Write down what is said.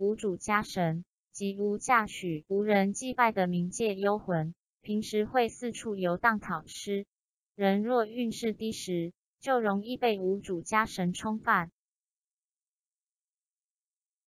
无主家神即无嫁娶无人祭拜的冥界幽魂平时会四处游荡讨吃人若运势低时就容易被无主家神冲犯